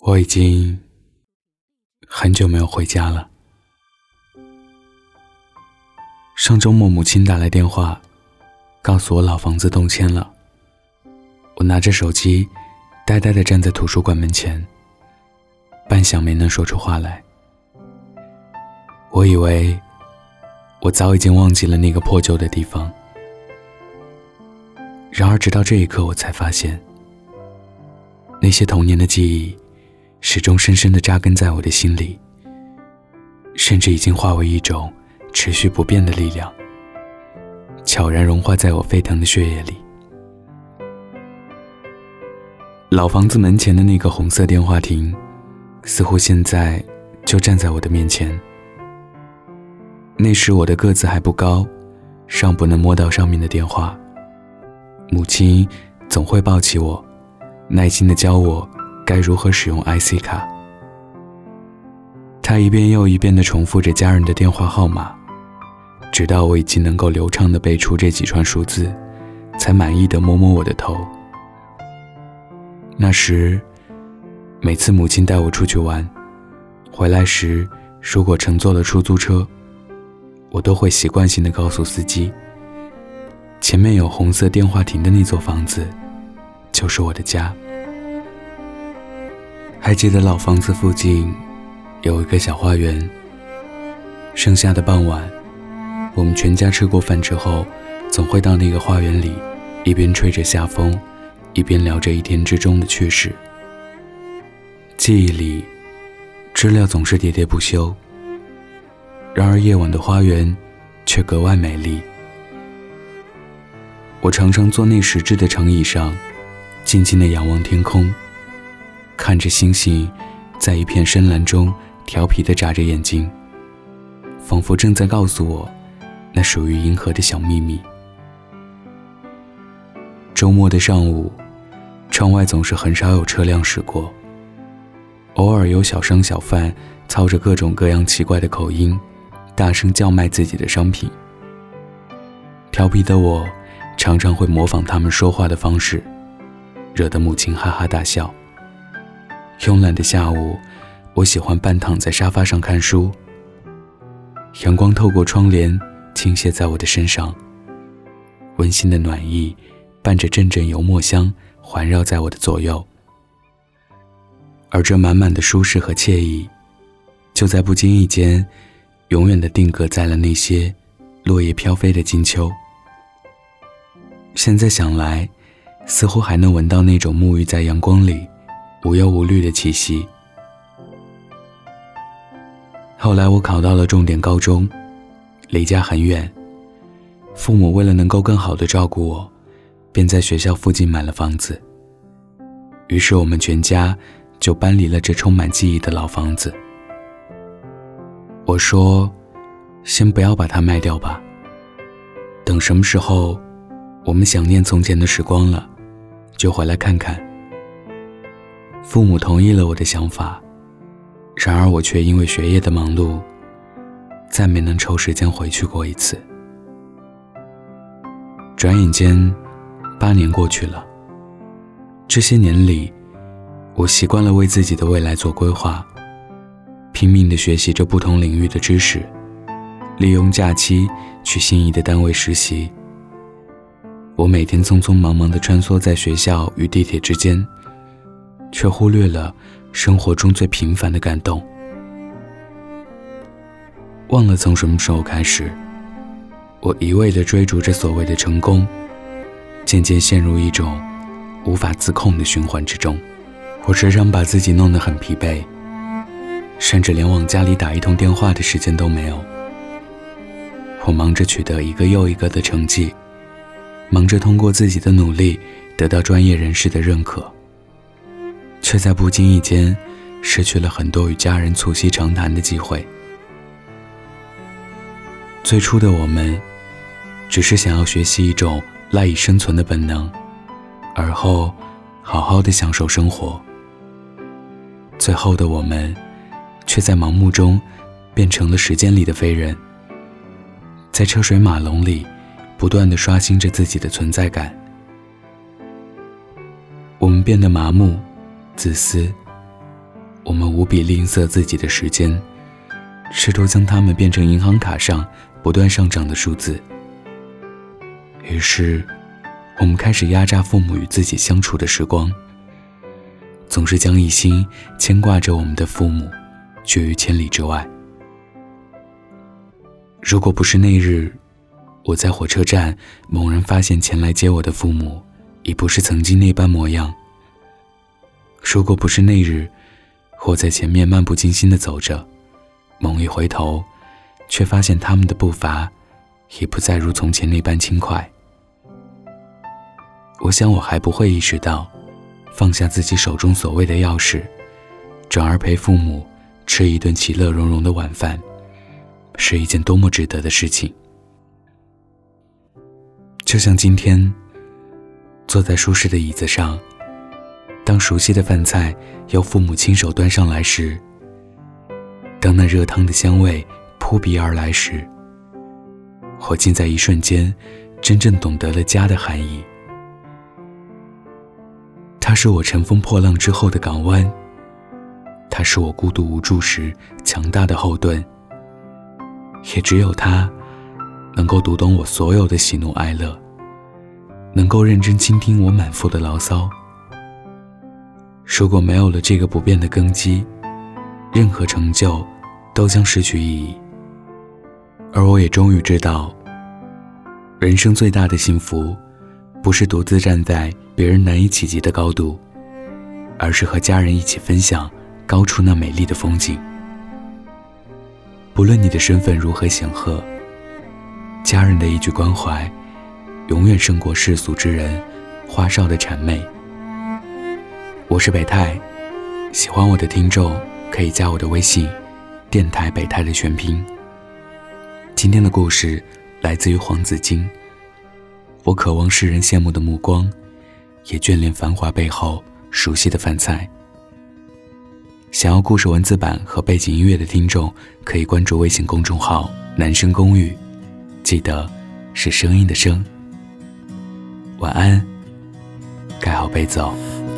我已经很久没有回家了。上周末，母亲打来电话，告诉我老房子动迁了。我拿着手机，呆呆地站在图书馆门前，半晌没能说出话来。我以为我早已经忘记了那个破旧的地方，然而直到这一刻，我才发现，那些童年的记忆。始终深深地扎根在我的心里，甚至已经化为一种持续不变的力量，悄然融化在我沸腾的血液里。老房子门前的那个红色电话亭，似乎现在就站在我的面前。那时我的个子还不高，尚不能摸到上面的电话。母亲总会抱起我，耐心地教我。该如何使用 IC 卡？他一遍又一遍地重复着家人的电话号码，直到我已经能够流畅地背出这几串数字，才满意地摸摸我的头。那时，每次母亲带我出去玩，回来时如果乘坐了出租车，我都会习惯性地告诉司机：“前面有红色电话亭的那座房子，就是我的家。”还记得老房子附近有一个小花园。盛夏的傍晚，我们全家吃过饭之后，总会到那个花园里，一边吹着夏风，一边聊着一天之中的趣事。记忆里，知了总是喋喋不休。然而夜晚的花园却格外美丽。我常常坐那石质的长椅上，静静地仰望天空。看着星星，在一片深蓝中调皮地眨着眼睛，仿佛正在告诉我，那属于银河的小秘密。周末的上午，窗外总是很少有车辆驶过，偶尔有小商小贩操着各种各样奇怪的口音，大声叫卖自己的商品。调皮的我，常常会模仿他们说话的方式，惹得母亲哈哈大笑。慵懒的下午，我喜欢半躺在沙发上看书。阳光透过窗帘倾泻在我的身上，温馨的暖意伴着阵阵油墨香环绕在我的左右。而这满满的舒适和惬意，就在不经意间，永远的定格在了那些落叶飘飞的金秋。现在想来，似乎还能闻到那种沐浴在阳光里。无忧无虑的气息。后来我考到了重点高中，离家很远。父母为了能够更好的照顾我，便在学校附近买了房子。于是我们全家就搬离了这充满记忆的老房子。我说：“先不要把它卖掉吧，等什么时候我们想念从前的时光了，就回来看看。”父母同意了我的想法，然而我却因为学业的忙碌，再没能抽时间回去过一次。转眼间，八年过去了。这些年里，我习惯了为自己的未来做规划，拼命的学习着不同领域的知识，利用假期去心仪的单位实习。我每天匆匆忙忙地穿梭在学校与地铁之间。却忽略了生活中最平凡的感动，忘了从什么时候开始，我一味地追逐着所谓的成功，渐渐陷入一种无法自控的循环之中。我时常把自己弄得很疲惫，甚至连往家里打一通电话的时间都没有。我忙着取得一个又一个的成绩，忙着通过自己的努力得到专业人士的认可。却在不经意间失去了很多与家人促膝长谈的机会。最初的我们，只是想要学习一种赖以生存的本能，而后好好的享受生活。最后的我们，却在盲目中变成了时间里的废人，在车水马龙里不断的刷新着自己的存在感。我们变得麻木。自私，我们无比吝啬自己的时间，试图将它们变成银行卡上不断上涨的数字。于是，我们开始压榨父母与自己相处的时光，总是将一心牵挂着我们的父母，绝于千里之外。如果不是那日，我在火车站猛然发现前来接我的父母，已不是曾经那般模样。如果不是那日，我在前面漫不经心的走着，猛一回头，却发现他们的步伐，已不再如从前那般轻快。我想，我还不会意识到，放下自己手中所谓的钥匙，转而陪父母吃一顿其乐融融的晚饭，是一件多么值得的事情。就像今天，坐在舒适的椅子上，当熟悉的饭菜由父母亲手端上来时，当那热汤的香味扑鼻而来时，我竟在一瞬间，真正懂得了家的含义。它是我乘风破浪之后的港湾，它是我孤独无助时强大的后盾。也只有它，能够读懂我所有的喜怒哀乐，能够认真倾听我满腹的牢骚。如果没有了这个不变的根基，任何成就都将失去意义。而我也终于知道，人生最大的幸福。不是独自站在别人难以企及的高度，而是和家人一起分享高处那美丽的风景。不论你的身份如何显赫，家人的一句关怀，永远胜过世俗之人花哨的谄媚。我是北泰，喜欢我的听众可以加我的微信，电台北泰的全拼。今天的故事来自于黄子晶。我渴望世人羡慕的目光，也眷恋繁华背后熟悉的饭菜。想要故事文字版和背景音乐的听众，可以关注微信公众号“男生公寓”，记得是声音的声。晚安，盖好被子哦。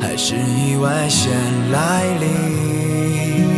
还是意外先来临。